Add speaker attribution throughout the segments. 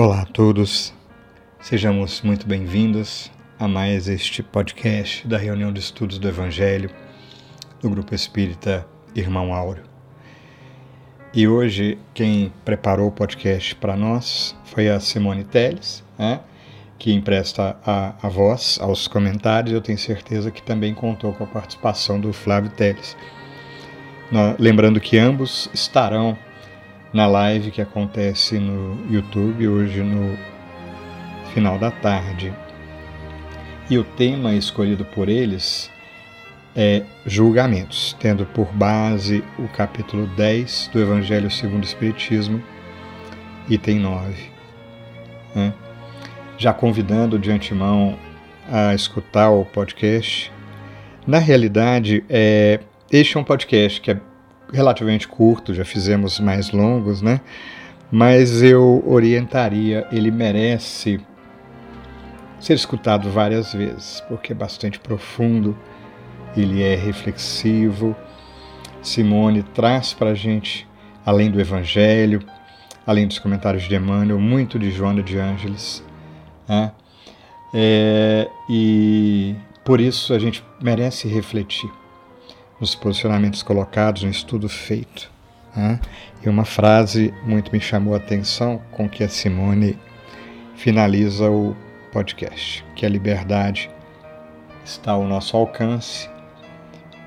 Speaker 1: Olá a todos, sejamos muito bem-vindos a mais este podcast da reunião de estudos do Evangelho do Grupo Espírita Irmão Áureo. E hoje quem preparou o podcast para nós foi a Simone Teles, né, que empresta a, a voz aos comentários. Eu tenho certeza que também contou com a participação do Flávio Teles. Lembrando que ambos estarão na live que acontece no YouTube hoje no final da tarde. E o tema escolhido por eles é julgamentos, tendo por base o capítulo 10 do Evangelho segundo o Espiritismo, item 9. Né? Já convidando de antemão a escutar o podcast. Na realidade, é, este é um podcast que é relativamente curto, já fizemos mais longos, né? Mas eu orientaria, ele merece ser escutado várias vezes, porque é bastante profundo, ele é reflexivo. Simone traz para a gente, além do Evangelho, além dos comentários de Emmanuel, muito de Joana de Ângeles. Né? É, e por isso a gente merece refletir nos posicionamentos colocados, no estudo feito. Né? E uma frase muito me chamou a atenção com que a Simone finaliza o podcast, que a liberdade está ao nosso alcance,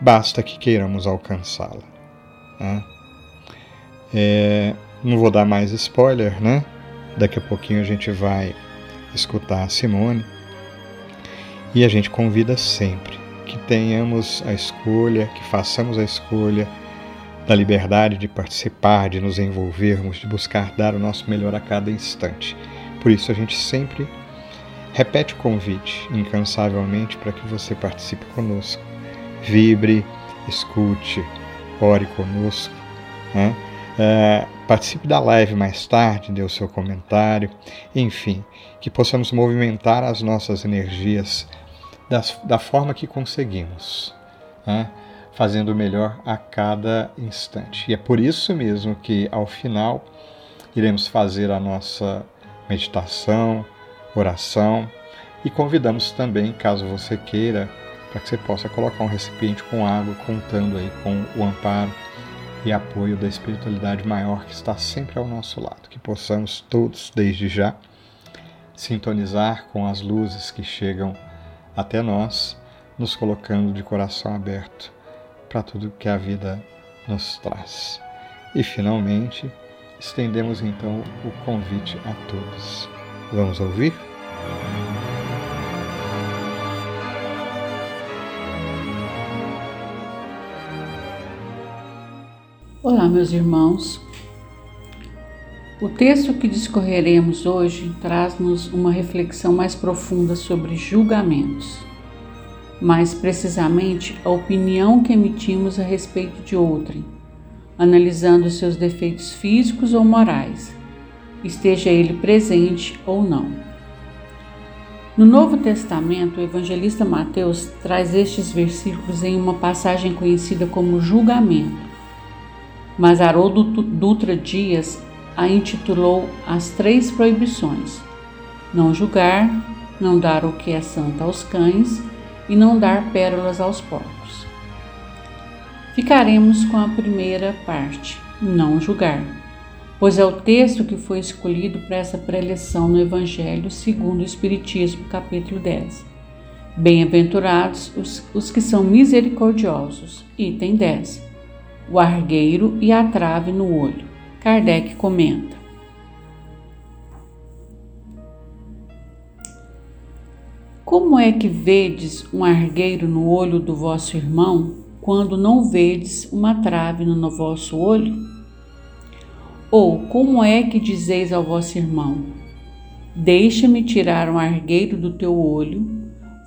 Speaker 1: basta que queiramos alcançá-la. Né? É, não vou dar mais spoiler, né? Daqui a pouquinho a gente vai escutar a Simone e a gente convida sempre que tenhamos a escolha, que façamos a escolha da liberdade de participar, de nos envolvermos, de buscar dar o nosso melhor a cada instante. Por isso a gente sempre repete o convite incansavelmente para que você participe conosco. Vibre, escute, ore conosco. Né? É, participe da live mais tarde, dê o seu comentário, enfim, que possamos movimentar as nossas energias da forma que conseguimos, né? fazendo o melhor a cada instante. E é por isso mesmo que, ao final, iremos fazer a nossa meditação, oração e convidamos também, caso você queira, para que você possa colocar um recipiente com água, contando aí com o amparo e apoio da espiritualidade maior que está sempre ao nosso lado. Que possamos todos, desde já, sintonizar com as luzes que chegam até nós, nos colocando de coração aberto para tudo que a vida nos traz. E finalmente, estendemos então o convite a todos. Vamos ouvir?
Speaker 2: Olá, meus irmãos. O texto que discorreremos hoje traz-nos uma reflexão mais profunda sobre julgamentos, mais precisamente a opinião que emitimos a respeito de outrem, analisando seus defeitos físicos ou morais, esteja ele presente ou não. No Novo Testamento, o evangelista Mateus traz estes versículos em uma passagem conhecida como julgamento. Mas Haroldo Dutra Dias a intitulou As Três Proibições: não julgar, não dar o que é santo aos cães e não dar pérolas aos porcos. Ficaremos com a primeira parte, não julgar, pois é o texto que foi escolhido para essa preleção no Evangelho segundo o Espiritismo, capítulo 10. Bem-aventurados os, os que são misericordiosos. Item 10. O argueiro e a trave no olho. Kardec comenta: Como é que vedes um argueiro no olho do vosso irmão, quando não vedes uma trave no vosso olho? Ou como é que dizeis ao vosso irmão: Deixa-me tirar um argueiro do teu olho,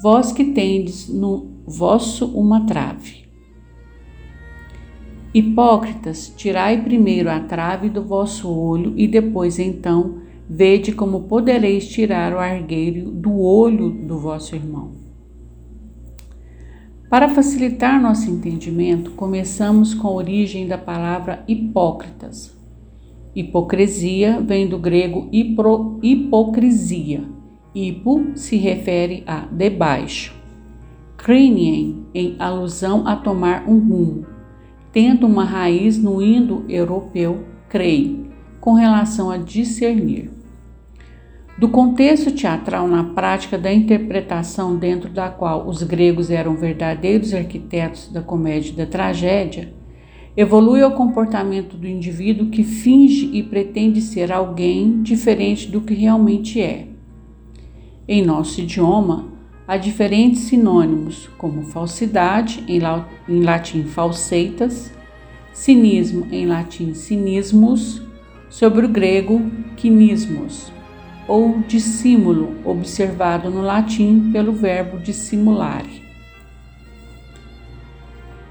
Speaker 2: vós que tendes no vosso uma trave? Hipócritas, tirai primeiro a trave do vosso olho e depois então vede como podereis tirar o argueiro do olho do vosso irmão. Para facilitar nosso entendimento, começamos com a origem da palavra hipócritas. Hipocrisia vem do grego hipro, hipocrisia. Hipo se refere a debaixo. Crinien, em alusão a tomar um rumo, tendo uma raiz no indo-europeu crei, com relação a discernir. Do contexto teatral na prática da interpretação dentro da qual os gregos eram verdadeiros arquitetos da comédia e da tragédia, evolui ao comportamento do indivíduo que finge e pretende ser alguém diferente do que realmente é. Em nosso idioma, há diferentes sinônimos, como falsidade, em latim falseitas, cinismo, em latim cinismus, sobre o grego quinismos ou dissimúlo, observado no latim pelo verbo dissimulare.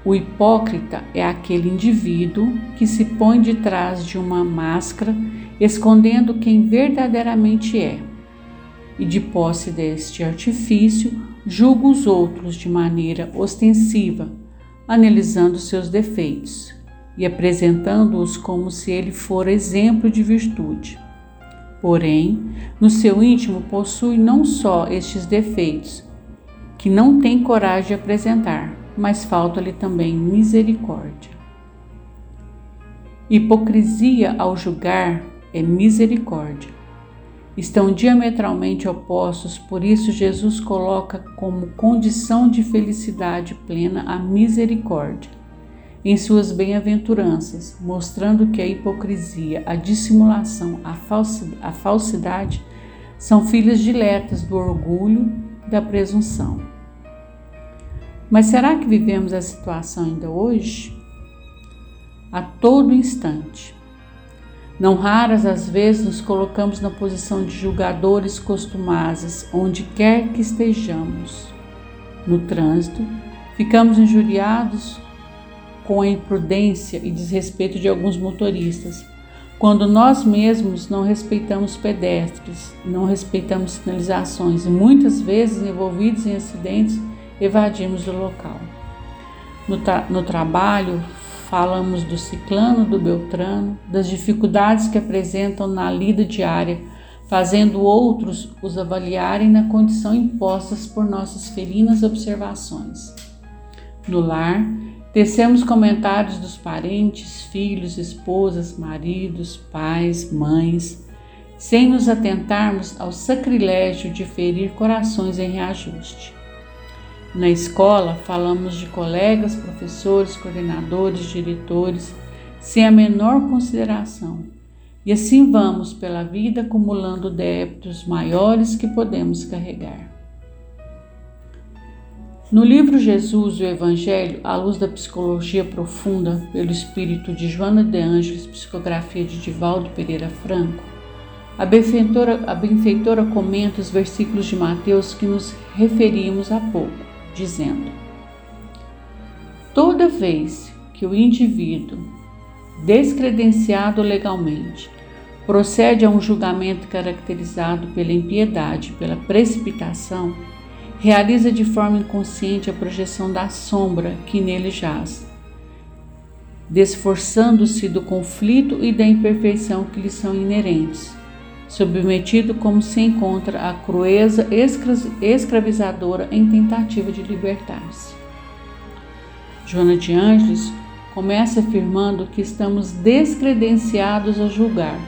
Speaker 2: O hipócrita é aquele indivíduo que se põe de trás de uma máscara, escondendo quem verdadeiramente é. E de posse deste artifício, julga os outros de maneira ostensiva, analisando seus defeitos e apresentando-os como se ele for exemplo de virtude. Porém, no seu íntimo possui não só estes defeitos, que não tem coragem de apresentar, mas falta-lhe também misericórdia. Hipocrisia ao julgar é misericórdia. Estão diametralmente opostos, por isso Jesus coloca como condição de felicidade plena a misericórdia em suas bem-aventuranças, mostrando que a hipocrisia, a dissimulação, a, falsidade são filhas diletas do orgulho e da presunção. Mas será que vivemos a situação ainda hoje? A todo instante. Não raras às vezes nos colocamos na posição de julgadores costumazes onde quer que estejamos. No trânsito, ficamos injuriados com a imprudência e desrespeito de alguns motoristas, quando nós mesmos não respeitamos pedestres, não respeitamos sinalizações e muitas vezes envolvidos em acidentes evadimos do local. No, tra no trabalho, falamos do ciclano, do beltrano, das dificuldades que apresentam na lida diária, fazendo outros os avaliarem na condição impostas por nossas felinas observações. No lar, Tecemos comentários dos parentes, filhos, esposas, maridos, pais, mães, sem nos atentarmos ao sacrilégio de ferir corações em reajuste. Na escola, falamos de colegas, professores, coordenadores, diretores, sem a menor consideração. E assim vamos pela vida acumulando débitos maiores que podemos carregar. No livro Jesus e o Evangelho, à luz da psicologia profunda, pelo espírito de Joana de Ângeles, psicografia de Divaldo Pereira Franco, a benfeitora, a benfeitora comenta os versículos de Mateus que nos referimos há pouco, dizendo: Toda vez que o indivíduo, descredenciado legalmente, procede a um julgamento caracterizado pela impiedade, pela precipitação, realiza de forma inconsciente a projeção da sombra que nele jaz, desforçando-se do conflito e da imperfeição que lhe são inerentes, submetido como se encontra à crueza escravizadora em tentativa de libertar-se. Joana de Ângeles começa afirmando que estamos descredenciados a julgar,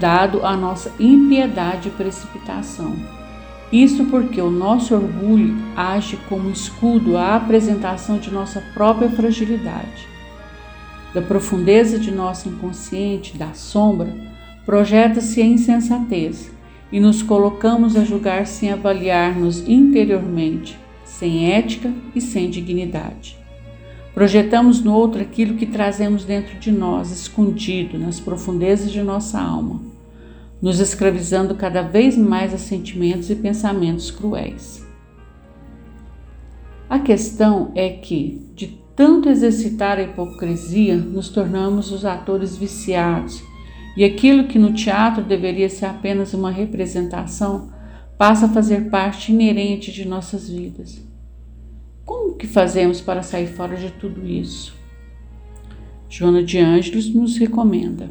Speaker 2: dado a nossa impiedade e precipitação isso porque o nosso orgulho age como escudo à apresentação de nossa própria fragilidade. Da profundeza de nosso inconsciente, da sombra, projeta-se a insensatez e nos colocamos a julgar sem avaliar-nos interiormente, sem ética e sem dignidade. Projetamos no outro aquilo que trazemos dentro de nós, escondido nas profundezas de nossa alma nos escravizando cada vez mais a sentimentos e pensamentos cruéis. A questão é que, de tanto exercitar a hipocrisia, nos tornamos os atores viciados e aquilo que no teatro deveria ser apenas uma representação passa a fazer parte inerente de nossas vidas. Como que fazemos para sair fora de tudo isso? Joana de Ângeles nos recomenda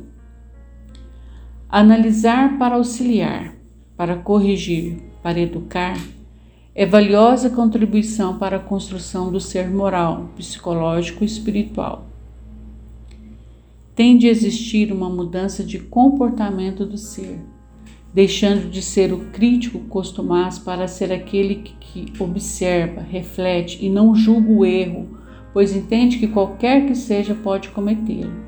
Speaker 2: Analisar para auxiliar, para corrigir, para educar, é valiosa contribuição para a construção do ser moral, psicológico e espiritual. Tem de existir uma mudança de comportamento do ser, deixando de ser o crítico costumaz para ser aquele que observa, reflete e não julga o erro, pois entende que qualquer que seja pode cometê-lo.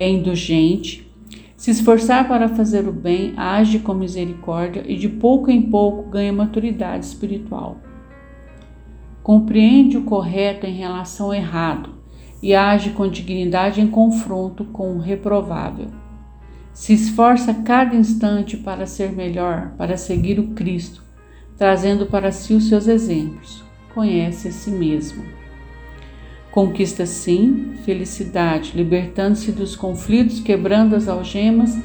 Speaker 2: É indulgente, se esforçar para fazer o bem, age com misericórdia e de pouco em pouco ganha maturidade espiritual. Compreende o correto em relação ao errado e age com dignidade em confronto com o reprovável. Se esforça cada instante para ser melhor, para seguir o Cristo, trazendo para si os seus exemplos. Conhece a si mesmo. Conquista sim felicidade, libertando-se dos conflitos, quebrando as algemas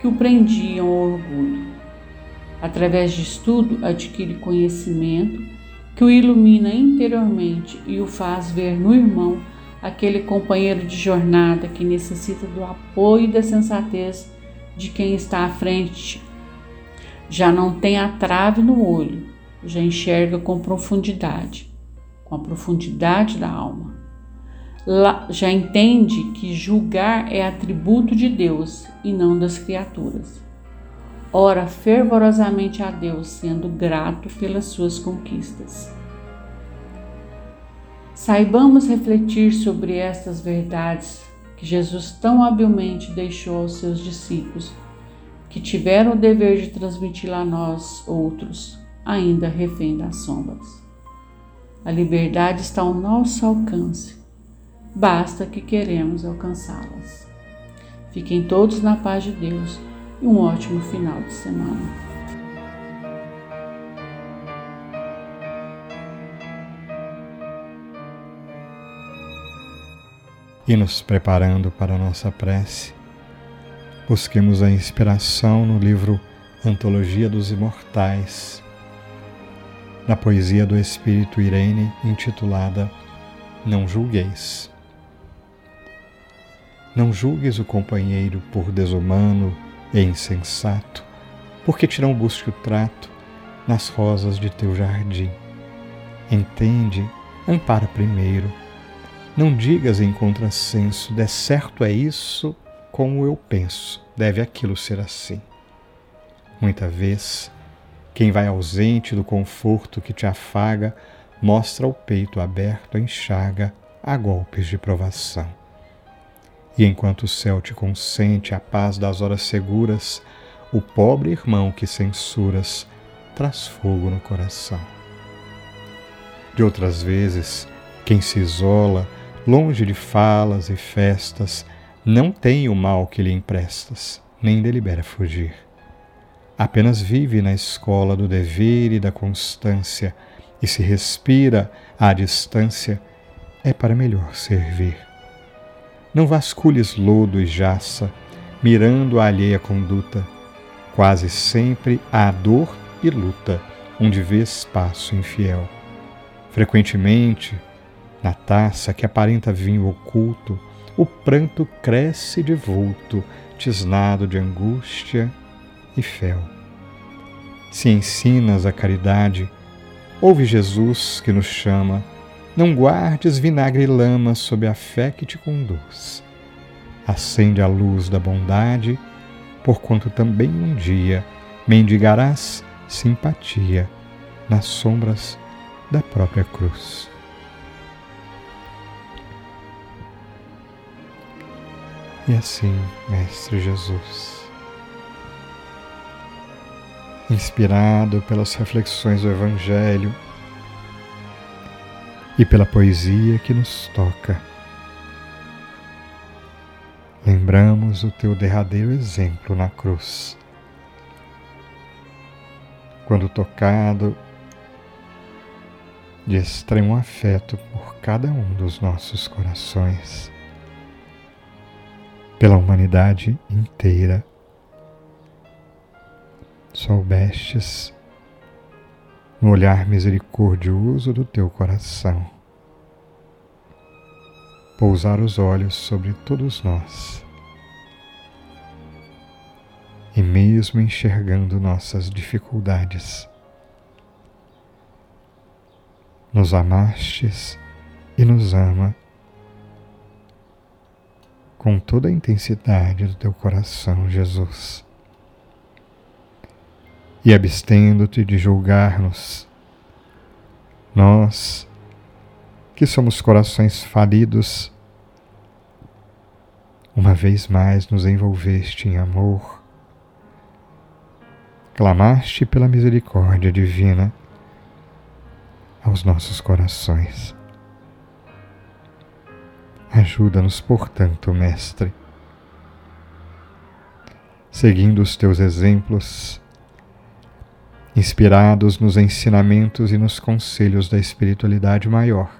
Speaker 2: que o prendiam ao orgulho. Através de estudo, adquire conhecimento que o ilumina interiormente e o faz ver no irmão aquele companheiro de jornada que necessita do apoio e da sensatez de quem está à frente. Já não tem a trave no olho, já enxerga com profundidade, com a profundidade da alma já entende que julgar é atributo de Deus e não das criaturas. Ora fervorosamente a Deus, sendo grato pelas suas conquistas. Saibamos refletir sobre estas verdades que Jesus tão habilmente deixou aos seus discípulos, que tiveram o dever de transmiti-la a nós outros, ainda refém das sombras. A liberdade está ao nosso alcance basta que queremos alcançá-las. Fiquem todos na paz de Deus e um ótimo final de semana.
Speaker 1: E nos preparando para a nossa prece, busquemos a inspiração no livro Antologia dos Imortais, na poesia do Espírito Irene intitulada Não Julgueis. Não julgues o companheiro por desumano e insensato, porque te não busque o trato nas rosas de teu jardim. Entende, ampara primeiro. Não digas em contrassenso, de certo é isso como eu penso, deve aquilo ser assim. Muita vez, quem vai ausente do conforto que te afaga, mostra o peito aberto, enxaga a golpes de provação. E enquanto o céu te consente a paz das horas seguras, o pobre irmão que censuras traz fogo no coração. De outras vezes, quem se isola, longe de falas e festas, não tem o mal que lhe emprestas, nem delibera fugir. Apenas vive na escola do dever e da constância, e se respira à distância, é para melhor servir não vasculhes lodo e jaça, mirando a alheia conduta. Quase sempre há dor e luta, onde vês passo infiel. Frequentemente, na taça que aparenta vinho oculto, o pranto cresce de vulto, tisnado de angústia e fel. Se ensinas a caridade, ouve Jesus que nos chama não guardes vinagre e lama sob a fé que te conduz. Acende a luz da bondade, porquanto também um dia mendigarás simpatia nas sombras da própria cruz. E assim, Mestre Jesus, inspirado pelas reflexões do Evangelho, e pela poesia que nos toca. Lembramos o teu derradeiro exemplo na cruz. Quando tocado de extremo afeto por cada um dos nossos corações, pela humanidade inteira, soubestes no olhar misericordioso do teu coração. Pousar os olhos sobre todos nós e mesmo enxergando nossas dificuldades. Nos amastes e nos ama com toda a intensidade do teu coração, Jesus. E abstendo-te de julgar-nos, nós que somos corações falidos, uma vez mais nos envolveste em amor, clamaste pela misericórdia divina aos nossos corações. Ajuda-nos, portanto, Mestre, seguindo os teus exemplos, inspirados nos ensinamentos e nos conselhos da espiritualidade maior,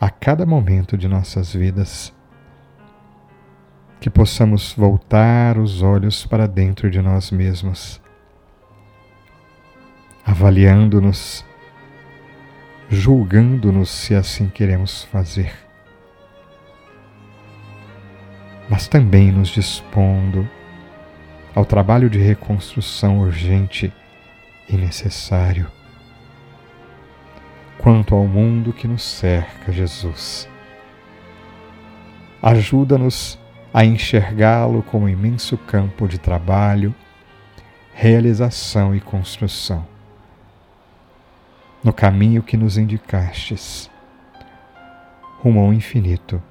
Speaker 1: a cada momento de nossas vidas, que possamos voltar os olhos para dentro de nós mesmos, avaliando-nos julgando-nos se assim queremos fazer, mas também nos dispondo ao trabalho de reconstrução urgente e necessário quanto ao mundo que nos cerca, Jesus. Ajuda-nos a enxergá-lo como imenso campo de trabalho, realização e construção no caminho que nos indicastes, rumo ao infinito,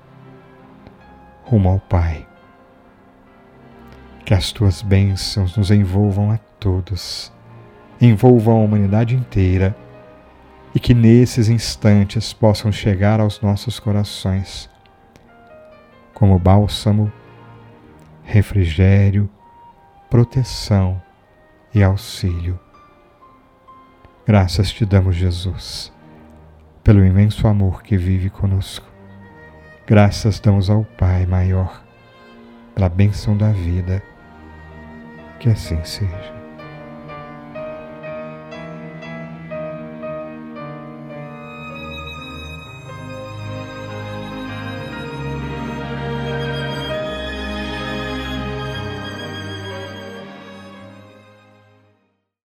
Speaker 1: rumo ao Pai. Que as tuas bênçãos nos envolvam a todos, envolvam a humanidade inteira e que nesses instantes possam chegar aos nossos corações como bálsamo, refrigério, proteção e auxílio Graças te damos, Jesus, pelo imenso amor que vive conosco. Graças damos ao Pai maior, pela bênção da vida. Que assim seja.